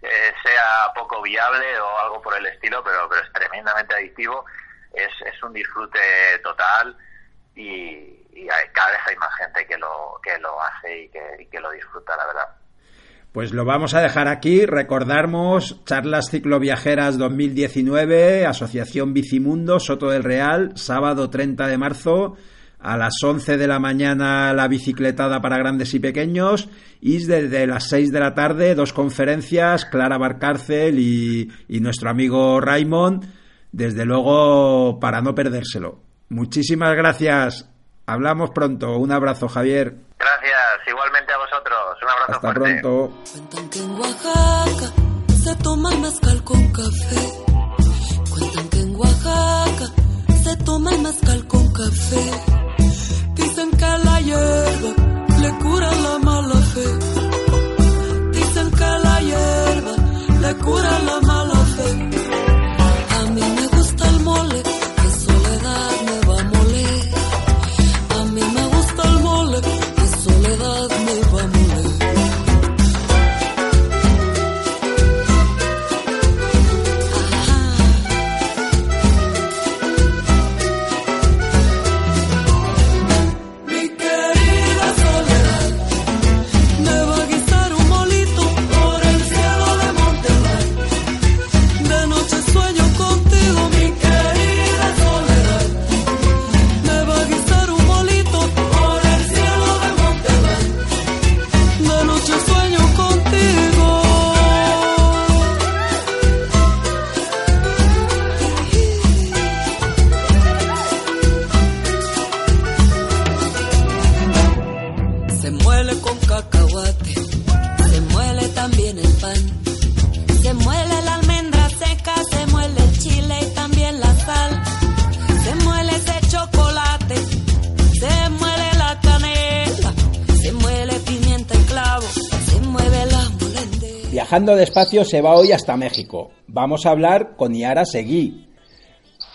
eh, sea poco viable o algo por el estilo, pero, pero es tremendamente adictivo. Es, es un disfrute total y, cada vez hay más gente que lo, que lo hace y que, lo disfruta, la verdad. Pues lo vamos a dejar aquí. Recordamos Charlas Cicloviajeras 2019, Asociación Bicimundo, Soto del Real, sábado 30 de marzo, a las 11 de la mañana la bicicletada para grandes y pequeños y desde las 6 de la tarde dos conferencias, Clara Barcárcel y, y nuestro amigo Raymond, desde luego para no perdérselo. Muchísimas gracias. Hablamos pronto. Un abrazo, Javier. Gracias, igualmente a vosotros. Un abrazo Hasta fuerte. pronto. Cuentan que en Oaxaca se toma el mezcal con café. Cuentan que en Oaxaca se toma el mezcal con café. Dicen que la hierba le cura la mala fe. Dicen que la hierba le cura la mala fe. Viajando despacio se va hoy hasta México. Vamos a hablar con Yara Seguí.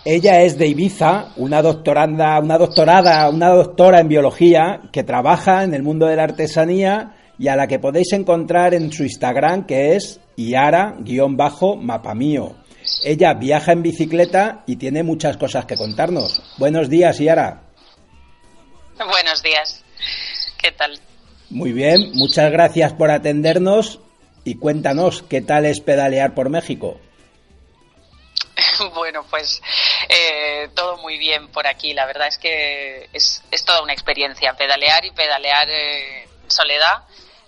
Ella es de Ibiza, una doctoranda, una doctorada, una doctora en biología que trabaja en el mundo de la artesanía y a la que podéis encontrar en su Instagram que es Iara-Mapamío. Ella viaja en bicicleta y tiene muchas cosas que contarnos. Buenos días, Yara. Buenos días. ¿Qué tal? Muy bien, muchas gracias por atendernos y cuéntanos qué tal es pedalear por México. Bueno, pues eh, todo muy bien por aquí. La verdad es que es, toda una experiencia. Pedalear y pedalear eh, soledad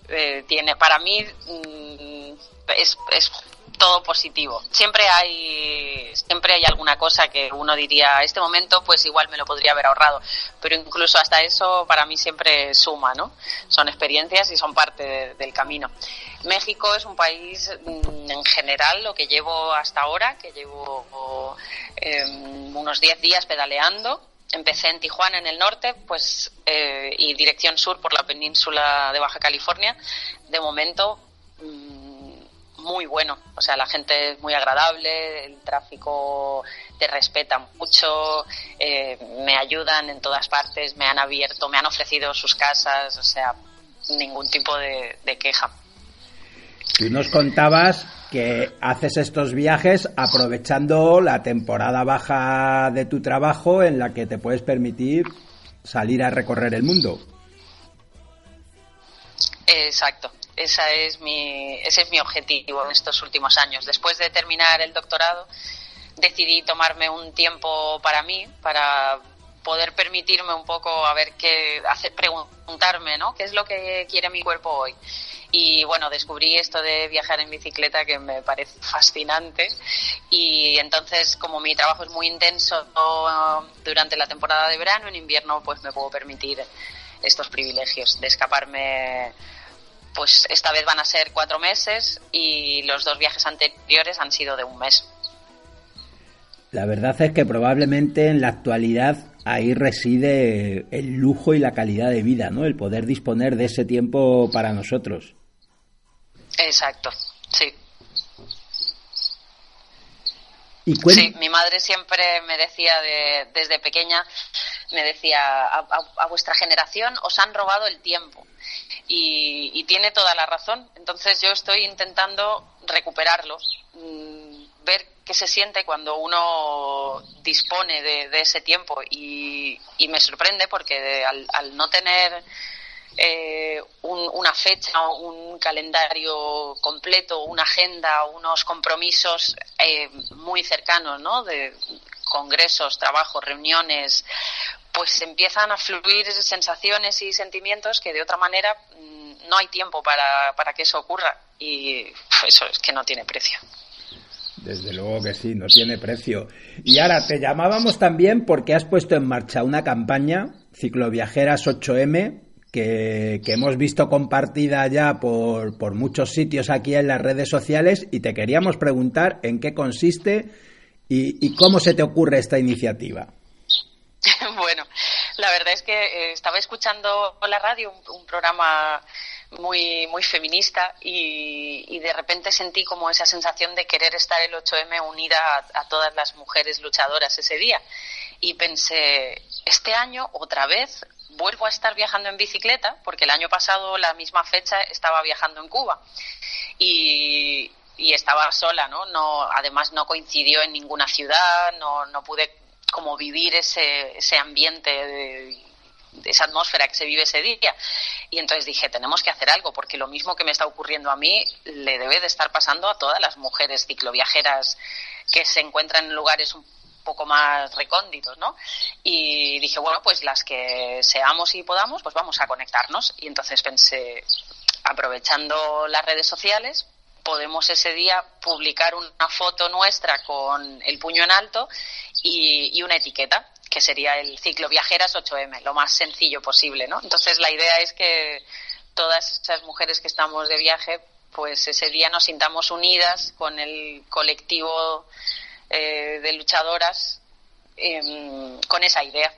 eh, tiene para mí mm, es todo positivo. Siempre hay siempre hay alguna cosa que uno diría, este momento pues igual me lo podría haber ahorrado, pero incluso hasta eso para mí siempre suma, ¿no? Son experiencias y son parte de- del camino. México es un país mm, en general, lo que llevo hasta ahora, que llevo eh, unos 10 días pedaleando. Empecé en Tijuana, en el norte, pues eh, y dirección sur por la península de Baja California. De momento, mm, muy bueno. O sea, la gente es muy agradable, el tráfico te respeta mucho, eh, me ayudan en todas partes, me han abierto, me han ofrecido sus casas, o sea, ningún tipo de, de queja. Tú nos contabas que haces estos viajes aprovechando la temporada baja de tu trabajo en la que te puedes permitir salir a recorrer el mundo. Exacto. Esa es mi, ese es mi objetivo en estos últimos años. Después de terminar el doctorado, decidí tomarme un tiempo para mí, para poder permitirme un poco a ver qué, preguntarme, ¿no? ¿Qué es lo que quiere mi cuerpo hoy? Y bueno, descubrí esto de viajar en bicicleta que me parece fascinante. Y entonces, como mi trabajo es muy intenso durante la temporada de verano, en invierno, pues me puedo permitir estos privilegios de escaparme pues esta vez van a ser cuatro meses y los dos viajes anteriores han sido de un mes. La verdad es que probablemente en la actualidad ahí reside el lujo y la calidad de vida, ¿no? El poder disponer de ese tiempo para nosotros. Exacto, sí. Y Sí, mi madre siempre me decía de- desde pequeña, me decía, a, a- a vuestra generación os han robado el tiempo. Y, y tiene toda la razón. Entonces yo estoy intentando recuperarlo, mm, ver qué se siente cuando uno dispone de, ese tiempo. Y, y me sorprende porque al, al no tener eh, una fecha, un calendario completo, una agenda, unos compromisos eh, muy cercanos, ¿no? De congresos, trabajos, reuniones, pues empiezan a fluir sensaciones y sentimientos que de otra manera mm, no hay tiempo para, para que eso ocurra y eso es que no tiene precio. Desde luego que sí, no tiene precio. Y ahora te llamábamos también porque has puesto en marcha una campaña, Cicloviajeras 8M, que, hemos visto compartida ya por, por muchos sitios aquí en las redes sociales y te queríamos preguntar en qué consiste y, cómo se te ocurre esta iniciativa. Bueno, la verdad es que eh, estaba escuchando la radio un, programa muy muy feminista y, de repente sentí como esa sensación de querer estar el 8M unida a, a, todas las mujeres luchadoras ese día y pensé este año otra vez vuelvo a estar viajando en bicicleta, porque el año pasado, la misma fecha, estaba viajando en Cuba. Y, estaba sola, ¿no? no además no coincidió en ninguna ciudad, no, no pude como vivir ese, ese ambiente de, esa atmósfera que se vive ese día. Y entonces dije, tenemos que hacer algo, porque lo mismo que me está ocurriendo a mí le debe de estar pasando a todas las mujeres cicloviajeras que se encuentran en lugares un poco más recónditos, ¿no? Y dije, bueno, pues las que seamos y podamos, pues vamos a conectarnos. Y entonces pensé, aprovechando las redes sociales, podemos ese día publicar una foto nuestra con el puño en alto y, una etiqueta, que sería el ciclo Viajeras 8M, lo más sencillo posible, ¿no? Entonces la idea es que todas esas mujeres que estamos de viaje, pues ese día nos sintamos unidas con el colectivo eh, de luchadoras em, con esa idea.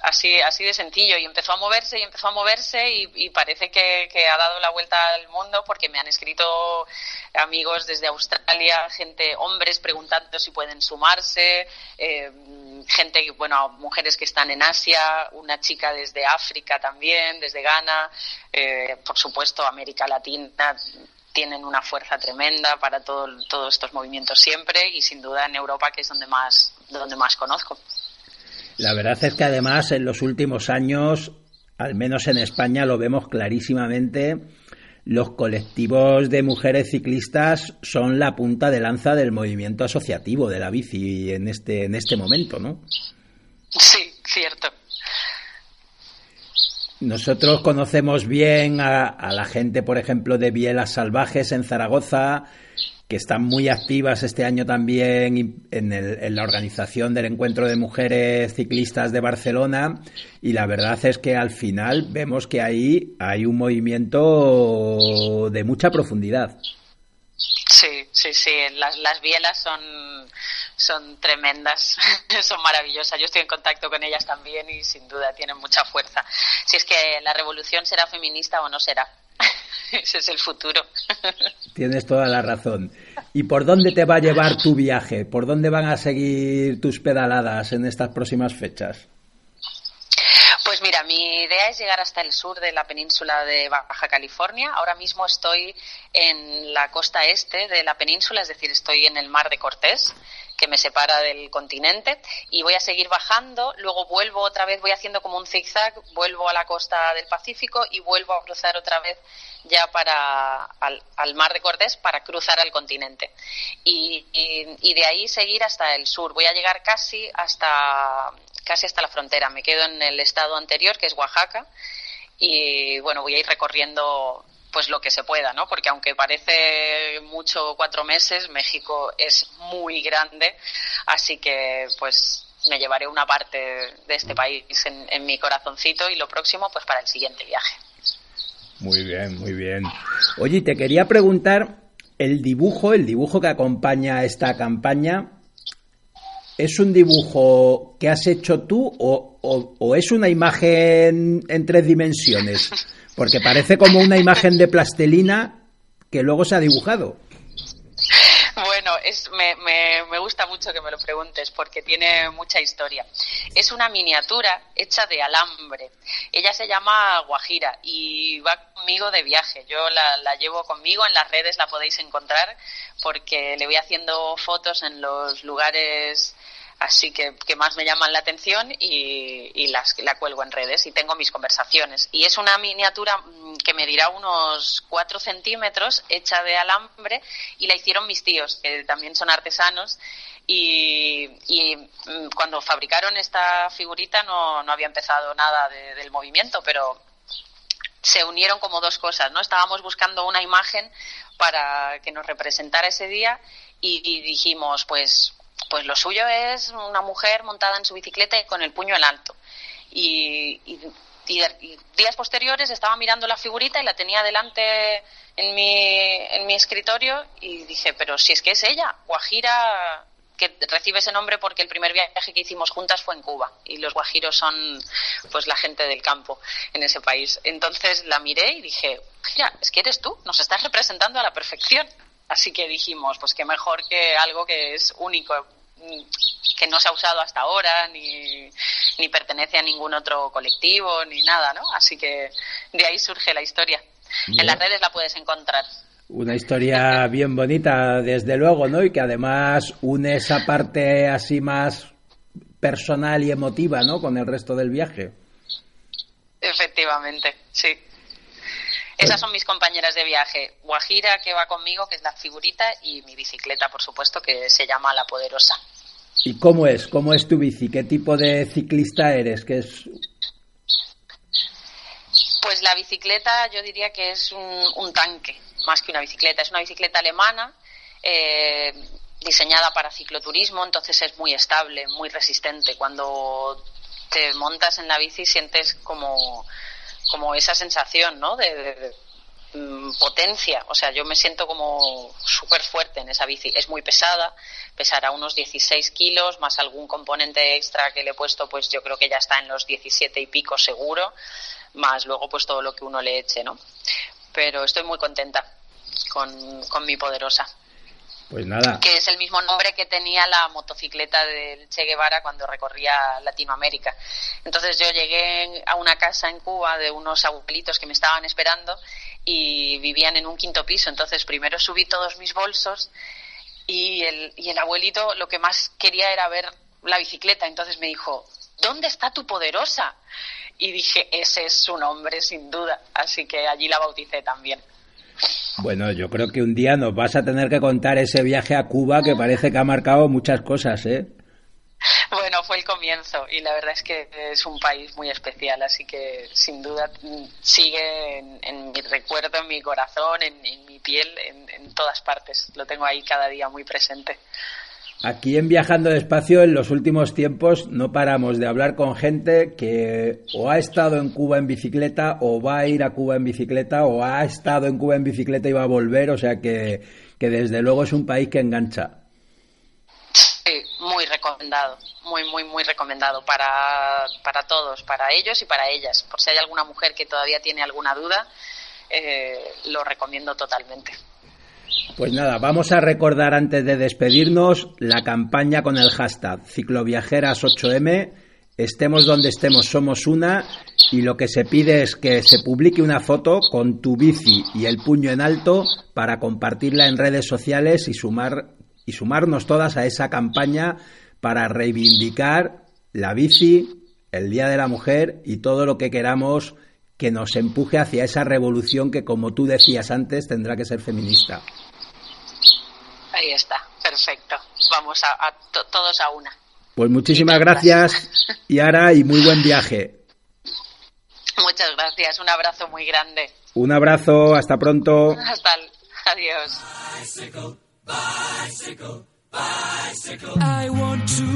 Así, así de sencillo. Y empezó a moverse y empezó a moverse y, parece que, ha dado la vuelta al mundo porque me han escrito amigos desde Australia, gente, hombres preguntando si pueden sumarse, em, gente, bueno, mujeres que están en Asia, una chica desde África también, desde Ghana, eh, por supuesto América Latina, tienen una fuerza tremenda para todo, todos estos movimientos siempre y sin duda en Europa que es donde más, donde más conozco. La verdad es que además en los últimos años, al menos en España, lo vemos clarísimamente. Los colectivos de mujeres ciclistas son la punta de lanza del movimiento asociativo de la bici en este, en este momento, ¿no? Sí, cierto. Nosotros conocemos bien a, la gente, por ejemplo, de Bielas Salvajes en Zaragoza, que están muy activas este año también en, la organización del Encuentro de Mujeres Ciclistas de Barcelona. Y la verdad es que al final vemos que ahí hay un movimiento de mucha profundidad. Sí, sí, sí. Las, las bielas son son tremendas, son maravillosas. Yo estoy en contacto con ellas también y sin duda tienen mucha fuerza. Si es que la revolución será feminista o no será. Ese es el futuro. Tienes toda la razón. ¿Y por dónde te va a llevar tu viaje? ¿Por dónde van a seguir tus pedaladas en estas próximas fechas? Pues mira, mi idea es llegar hasta el sur de la península de Baja California. Ahora mismo estoy en la costa este de la península, es decir, estoy en el mar de Cortés que me separa del continente y voy a seguir bajando, luego vuelvo otra vez, voy haciendo como un zigzag, vuelvo a la costa del Pacífico y vuelvo a cruzar otra vez ya para al, mar de Cortés para cruzar al continente y, y, de ahí seguir hasta el sur. Voy a llegar casi hasta casi hasta la frontera. Me quedo en el estado anterior que es Oaxaca y bueno voy a ir recorriendo pues lo que se pueda, ¿no? Porque aunque parece mucho cuatro meses, México es muy grande, así que pues me llevaré una parte de este país en, mi corazoncito y lo próximo pues para el siguiente viaje. Muy bien, muy bien. Oye, te quería preguntar, el dibujo, el dibujo que acompaña esta campaña, ¿es un dibujo que has hecho tú o, o es una imagen en tres dimensiones? Porque parece como una imagen de plastelina que luego se ha dibujado. Bueno, es, me, me, me, gusta mucho que me lo preguntes porque tiene mucha historia. Es una miniatura hecha de alambre. Ella se llama Guajira y va conmigo de viaje. Yo la, la llevo conmigo, en las redes la podéis encontrar porque le voy haciendo fotos en los lugares así que, que más me llaman la atención y, y las, la cuelgo en redes y tengo mis conversaciones. Y es una miniatura mm, que medirá unos 4 centímetros, hecha de alambre, y la hicieron mis tíos, que también son artesanos, y, y mm, cuando fabricaron esta figurita no, no había empezado nada de- del movimiento, pero se unieron como dos cosas, ¿no? Estábamos buscando una imagen para que nos representara ese día y, y dijimos, pues, pues lo suyo es una mujer montada en su bicicleta y con el puño en alto. Y, y- y- días posteriores estaba mirando la figurita y la tenía delante en mi, en mi escritorio y dije, pero si es que es ella, Guajira, que recibe ese nombre porque el primer viaje que hicimos juntas fue en Cuba y los guajiros son pues la gente del campo en ese país. Entonces la miré y dije, mira, es que eres tú, nos estás representando a la perfección. Así que dijimos, pues qué mejor que algo que es único, que no se ha usado hasta ahora, ni, ni pertenece a ningún otro colectivo, ni nada, ¿no? Así que de ahí surge la historia. Bien. En las redes la puedes encontrar. Una historia bien bonita, desde luego, ¿no? Y que además une esa parte así más personal y emotiva, ¿no? Con el resto del viaje. Efectivamente, sí. Esas son mis compañeras de viaje. Guajira, que va conmigo, que es la figurita, y mi bicicleta, por supuesto, que se llama La Poderosa. ¿Y cómo es? ¿Cómo es tu bici? ¿Qué tipo de ciclista eres? ¿Qué es? Pues la bicicleta yo diría que es un, un tanque, más que una bicicleta. Es una bicicleta alemana, eh, diseñada para cicloturismo, entonces es muy estable, muy resistente. Cuando te montas en la bici sientes como, como esa sensación, ¿no? De, mm, potencia. O sea, yo me siento como súper fuerte en esa bici. Es muy pesada, pesará unos 16 kilos, más algún componente extra que le he puesto, pues yo creo que ya está en los 17 y pico seguro, más luego pues todo lo que uno le eche, ¿no? Pero estoy muy contenta con, con mi poderosa Pues nada. que es el mismo nombre que tenía la motocicleta del Che Guevara cuando recorría Latinoamérica. Entonces yo llegué a una casa en Cuba de unos abuelitos que me estaban esperando y vivían en un quinto piso. Entonces primero subí todos mis bolsos y el, y el abuelito lo que más quería era ver la bicicleta. Entonces me dijo, ¿dónde está tu poderosa? Y dije, ese es su nombre, sin duda. Así que allí la bauticé también. Bueno, yo creo que un día nos vas a tener que contar ese viaje a Cuba que parece que ha marcado muchas cosas, ¿eh? Bueno, fue el comienzo y la verdad es que es un país muy especial, así que sin duda sigue en, mi recuerdo, en mi corazón, en, mi piel, en todas partes. Lo tengo ahí cada día muy presente. Aquí en Viajando Despacio, en los últimos tiempos, no paramos de hablar con gente que o ha estado en Cuba en bicicleta, o va a ir a Cuba en bicicleta, o ha estado en Cuba en bicicleta y va a volver, o sea que, que desde luego es un país que engancha. Sí, muy recomendado, muy, muy, muy recomendado para, para todos, para ellos y para ellas. Por si hay alguna mujer que todavía tiene alguna duda, eh, lo recomiendo totalmente. Pues nada, vamos a recordar antes de despedirnos la campaña con el hashtag cicloviajeras8m. Estemos donde estemos, somos una. Y lo que se pide es que se publique una foto con tu bici y el puño en alto para compartirla en redes sociales y sumar y sumarnos todas a esa campaña para reivindicar la bici, el Día de la Mujer y todo lo que queramos que nos empuje hacia esa revolución que, como tú decías antes, tendrá que ser feminista. Ahí está, perfecto. Vamos a, a to- todos a una. Pues muchísimas gracias, Yara, y muy buen viaje. Muchas gracias, un abrazo muy grande. Un abrazo, hasta pronto. Hasta el... Adiós. I want to